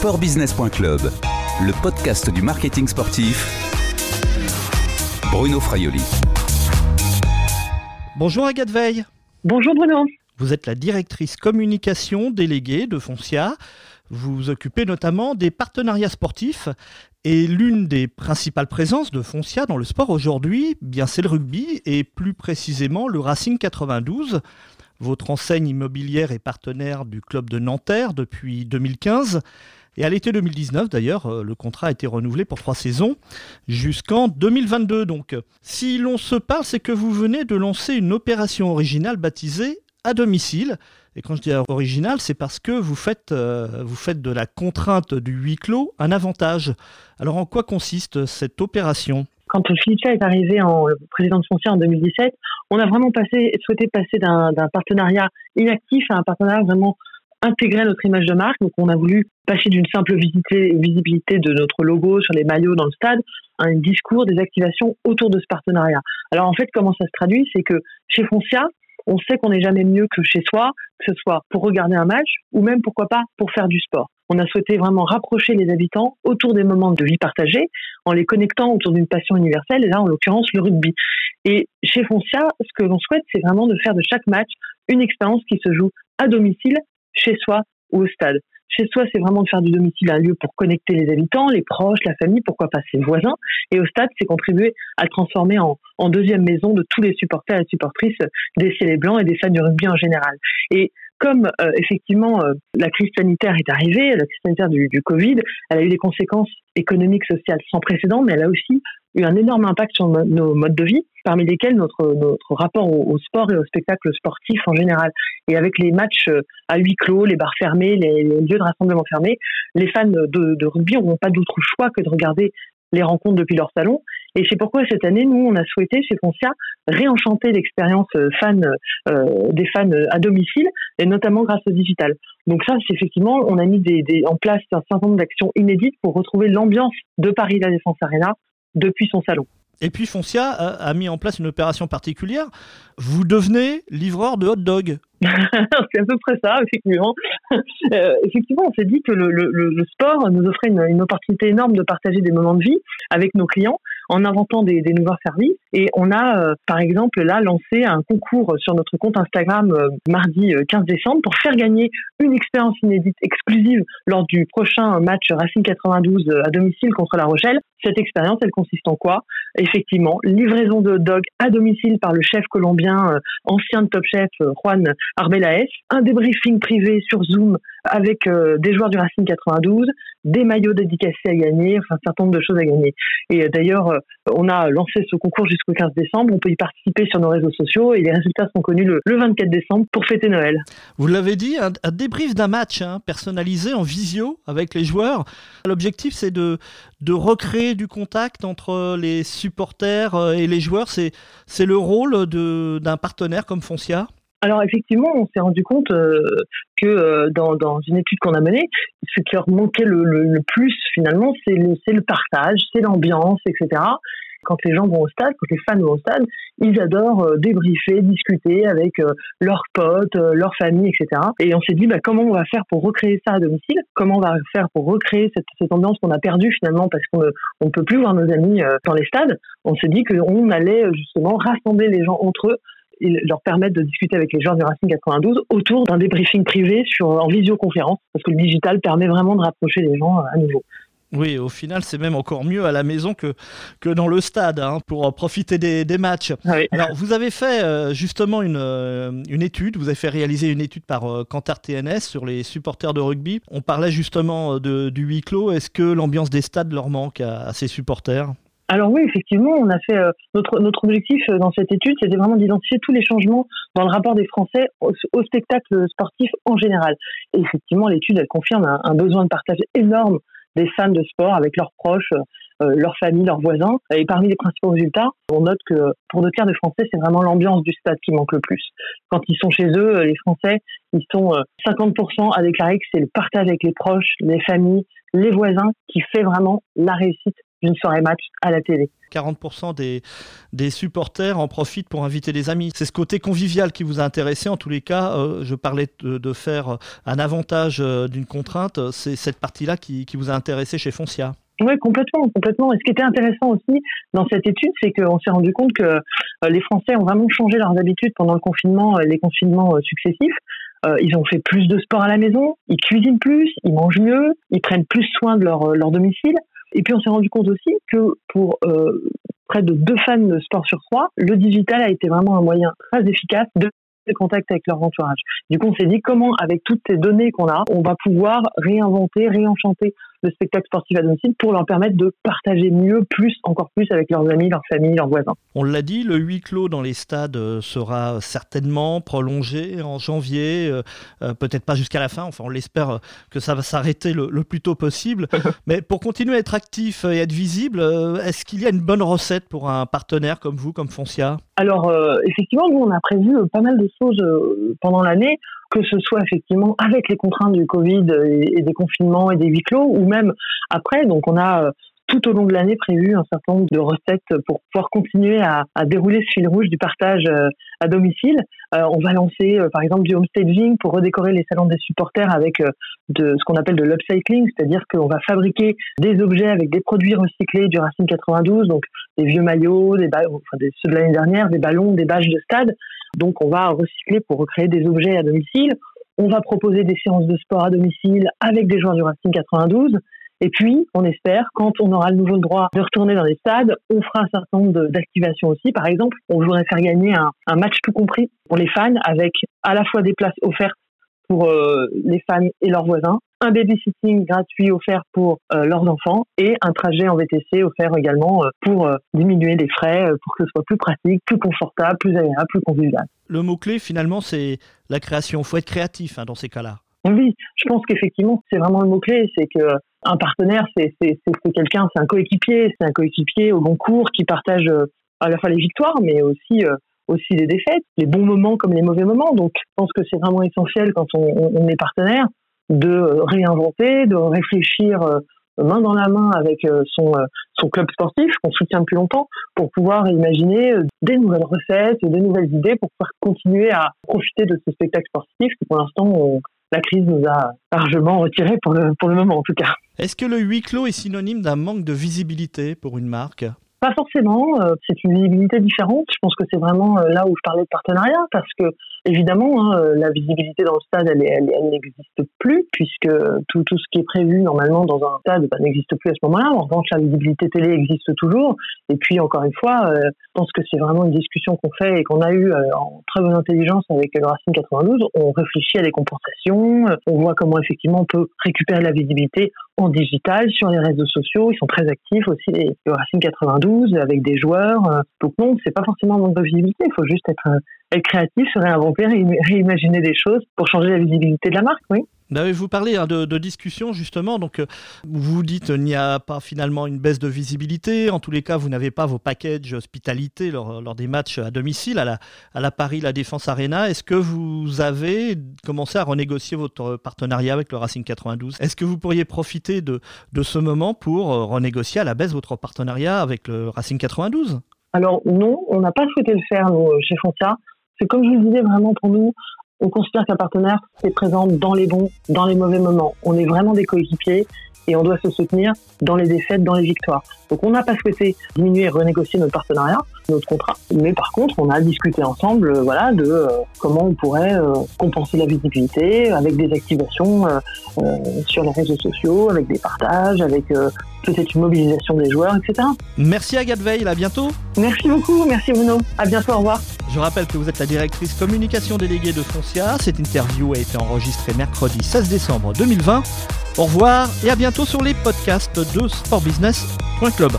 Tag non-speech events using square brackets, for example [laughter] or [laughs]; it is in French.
Sportbusiness.club, le podcast du marketing sportif. Bruno Fraioli. Bonjour Agathe Veil. Bonjour Bruno. Vous êtes la directrice communication déléguée de Foncia. Vous vous occupez notamment des partenariats sportifs et l'une des principales présences de Foncia dans le sport aujourd'hui, bien c'est le rugby et plus précisément le Racing 92. Votre enseigne immobilière est partenaire du club de Nanterre depuis 2015. Et à l'été 2019, d'ailleurs, euh, le contrat a été renouvelé pour trois saisons jusqu'en 2022. Donc, si l'on se parle, c'est que vous venez de lancer une opération originale baptisée à domicile. Et quand je dis original, c'est parce que vous faites, euh, vous faites de la contrainte du huis clos un avantage. Alors, en quoi consiste cette opération? Quand Philippe est arrivé en président de Foncier en 2017, on a vraiment souhaité passer d'un partenariat inactif à un partenariat vraiment intégré à notre image de marque. Donc, on a voulu passer d'une simple visibilité de notre logo sur les maillots dans le stade à un discours, des activations autour de ce partenariat. Alors, en fait, comment ça se traduit? C'est que chez Foncia, on sait qu'on n'est jamais mieux que chez soi, que ce soit pour regarder un match ou même, pourquoi pas, pour faire du sport. On a souhaité vraiment rapprocher les habitants autour des moments de vie partagés en les connectant autour d'une passion universelle, et là, en l'occurrence, le rugby. Et chez Foncia, ce que l'on souhaite, c'est vraiment de faire de chaque match une expérience qui se joue à domicile, chez soi ou au stade. Chez soi, c'est vraiment de faire du domicile un lieu pour connecter les habitants, les proches, la famille, pourquoi pas ses voisins. Et au stade, c'est contribuer à transformer en, deuxième maison de tous les supporters et supportrices des Ciels Blancs et des fans du rugby en général. Et comme euh, effectivement euh, la crise sanitaire est arrivée, la crise sanitaire du, Covid, elle a eu des conséquences économiques, sociales sans précédent, mais elle a aussi eu un énorme impact sur nos modes de vie, parmi lesquels notre, notre rapport au, sport et au spectacle sportif en général. Et avec les matchs euh, à huis clos, les bars fermés, les, lieux de rassemblement fermés, les fans de, rugby n'auront pas d'autre choix que de regarder les rencontres depuis leur salon. Et c'est pourquoi cette année, nous, on a souhaité chez Foncia réenchanter l'expérience fan euh, des fans à domicile, et notamment grâce au digital. Donc ça, c'est effectivement, on a mis des, en place un certain nombre d'actions inédites pour retrouver l'ambiance de Paris La Défense Arena depuis son salon. Et puis Foncia a, mis en place une opération particulière. Vous devenez livreur de hot dog. [laughs] c'est à peu près ça, effectivement. [laughs] Euh, effectivement, on s'est dit que le, le, le, sport nous offrait une, une, opportunité énorme de partager des moments de vie avec nos clients en inventant des, des nouveaux services. Et on a, euh, par exemple, là, lancé un concours sur notre compte Instagram euh, mardi 15 décembre pour faire gagner une expérience inédite exclusive lors du prochain match Racing 92 à domicile contre La Rochelle. Cette expérience, elle consiste en quoi? Effectivement, livraison de dog à domicile par le chef colombien, ancien de Top Chef, Juan Arbelaes, un débriefing privé sur Zoom avec euh, des joueurs du Racing 92, des maillots dédicacés à gagner, enfin un certain nombre de choses à gagner. Et euh, d'ailleurs, euh, on a lancé ce concours jusqu'au 15 décembre, on peut y participer sur nos réseaux sociaux et les résultats sont connus le, 24 décembre pour fêter Noël. Vous l'avez dit, un, débrief d'un match hein, personnalisé en visio avec les joueurs. L'objectif c'est de, de recréer du contact entre les supporters et les joueurs. C'est le rôle d'un partenaire comme Foncia? Alors effectivement, on s'est rendu compte euh, que euh, dans, dans, une étude qu'on a menée, ce qui leur manquait le, le, plus finalement, c'est le, le partage, c'est l'ambiance, etc. Quand les gens vont au stade, quand les fans vont au stade, ils adorent euh, débriefer, discuter avec leurs potes, leurs familles, etc. Et on s'est dit, bah, comment on va faire pour recréer ça à domicile? Comment on va faire pour recréer cette, cette ambiance qu'on a perdue finalement parce qu'on ne peut plus voir nos amis dans les stades? On s'est dit qu'on allait justement rassembler les gens entre eux leur permettre de discuter avec les joueurs du Racing 92 autour d'un débriefing privé sur, en visioconférence, parce que le digital permet vraiment de rapprocher les gens à nouveau. Oui, au final, c'est même encore mieux à la maison que, que dans le stade hein, pour profiter des, des matchs. Ah Alors, vous avez fait euh, justement une, euh, une, étude, vous avez fait réaliser une étude par euh, TNS sur les supporters de rugby. On parlait justement de, du huis clos. Est-ce que l'ambiance des stades leur manque à, à ces supporters? Alors oui, effectivement, on a fait euh, notre objectif euh, dans cette étude, c'était vraiment d'identifier tous les changements dans le rapport des Français au, spectacle sportif en général. Et effectivement, l'étude elle confirme un, besoin de partage énorme des fans de sport avec leurs proches, euh, leurs familles, leurs voisins. Et parmi les principaux résultats, on note que pour deux tiers des Français, c'est vraiment l'ambiance du stade qui manque le plus. Quand ils sont chez eux, les Français, ils sont 50% à déclarer que c'est le partage avec les proches, les familles, les voisins qui fait vraiment la réussite d'une soirée match à la télé. 40% des, des supporters en profitent pour inviter des amis. C'est ce côté convivial qui vous a intéressé. En tous les cas, euh, je parlais de, faire un avantage euh, d'une contrainte. C'est cette partie-là qui, qui vous a intéressé chez Foncia. Oui, complètement, complètement. Et ce qui était intéressant aussi dans cette étude, c'est qu'on s'est rendu compte que euh, les Français ont vraiment changé leurs habitudes pendant le confinement, les confinements successifs. ils ont fait plus de sport à la maison, ils cuisinent plus, ils mangent mieux, ils prennent plus soin de leur, leur domicile. Et puis on s'est rendu compte aussi que pour euh, près de deux fans de sport sur trois, le digital a été vraiment un moyen très efficace de contact avec leur entourage. Du coup, on s'est dit comment, avec toutes ces données qu'on a, on va pouvoir réinventer, réenchanter le spectacle sportif à domicile pour leur permettre de partager mieux, plus, encore plus avec leurs amis, leurs familles, leurs voisins. On l'a dit, le huis clos dans les stades euh, sera certainement prolongé en janvier, euh, euh, peut-être pas jusqu'à la fin, enfin on l'espère que ça va s'arrêter le, plus tôt possible. [laughs] Mais pour continuer à être actif et être visible, est-ce qu'il y a une bonne recette pour un partenaire comme vous, comme Foncia? Alors effectivement, nous on a prévu pas mal de choses pendant l'année que ce soit effectivement avec les contraintes du Covid et, des confinements et des huis clos, ou même après. Donc on a euh, tout au long de l'année prévu un certain nombre de recettes pour pouvoir continuer à, dérouler ce fil rouge du partage euh, à domicile. Euh, on va lancer par exemple du homestaging pour redécorer les salons des supporters avec de ce qu'on appelle de l'upcycling, c'est-à-dire qu'on va fabriquer des objets avec des produits recyclés du Racing 92, donc des vieux maillots, des, enfin, ceux de l'année dernière, des ballons, des badges de stade. Donc on va recycler pour recréer des objets à domicile. On va proposer des séances de sport à domicile avec des joueurs du Racing 92. Et puis, on espère, quand on aura le nouveau droit de retourner dans les stades, on fera un certain nombre d'activations aussi. Par exemple, on voudrait faire gagner un, un match tout compris pour les fans avec à la fois des places offertes pour euh, les fans et leurs voisins, un babysitting gratuit offert pour euh, leurs enfants et un trajet en VTC offert également euh, pour diminuer les frais, pour que ce soit plus pratique, plus confortable, plus agréable, plus convivial. Le mot-clé, finalement, c'est la création. Il faut être créatif hein, dans ces cas-là. Oui, je pense qu'effectivement, c'est vraiment le mot-clé. C'est que un partenaire, c'est quelqu'un, c'est un coéquipier, c'est un coéquipier au long cours qui partage à la fois les victoires, mais aussi aussi les défaites, les bons moments comme les mauvais moments. Donc, je pense que c'est vraiment essentiel quand on, est partenaire de réinventer, de réfléchir euh, main dans la main avec euh, son, euh, club sportif qu'on soutient depuis longtemps pour pouvoir imaginer des nouvelles recettes, des nouvelles idées pour pouvoir continuer à profiter de ce spectacle sportif qui pour l'instant la crise nous a largement retiré pour le moment en tout cas. Est-ce que le huis clos est synonyme d'un manque de visibilité pour une marque? Pas forcément, euh, c'est une visibilité différente. Je pense que c'est vraiment euh, là où je parlais de partenariat, parce que évidemment, hein, euh, la visibilité dans le stade, elle, elle, elle n'existe plus, puisque tout, tout ce qui est prévu normalement dans un stade bah, n'existe plus à ce moment-là. En revanche, la visibilité télé existe toujours. Et puis, encore une fois, je pense que c'est vraiment une discussion qu'on fait et qu'on a eue en très bonne intelligence avec le Racing 92. On réfléchit à des compensations, on voit comment effectivement on peut récupérer la visibilité en digital, sur les réseaux sociaux. Ils sont très actifs aussi, le Racing 92, avec des joueurs. Euh, donc non, c'est pas forcément un manque de visibilité. Il faut juste être, euh, être créatif, se réinventer, réimaginer des choses pour changer la visibilité de la marque, oui. Vous parlez hein, de, discussion justement, donc euh, vous dites qu'il n'y a pas finalement une baisse de visibilité, en tous les cas vous n'avez pas vos packages hospitalité lors, des matchs à domicile à la, à la Paris La Défense Arena. Est-ce que vous avez commencé à renégocier votre partenariat avec le Racing 92 Est-ce que vous pourriez profiter de, de ce moment pour euh, renégocier à la baisse votre partenariat avec le Racing 92 Alors non, on n'a pas souhaité le faire nous, chez Foncia. C'est comme je vous le disais vraiment pour nous, on considère qu'un partenaire est présent dans les bons, dans les mauvais moments. On est vraiment des coéquipiers et on doit se soutenir dans les défaites, dans les victoires. Donc on n'a pas souhaité diminuer et renégocier notre partenariat, notre contrat, mais par contre on a discuté ensemble, euh, voilà, de euh, comment on pourrait euh, compenser la visibilité avec des activations sur les réseaux sociaux, avec des partages, avec peut-être une mobilisation des joueurs, etc. Merci Agathe Veil, à bientôt. Merci beaucoup, merci Bruno, à bientôt, au revoir. Je rappelle que vous êtes la directrice communication déléguée de Foncia. Cette interview a été enregistrée mercredi 16 décembre 2020. Au revoir et à bientôt sur les podcasts de sportbusiness.club.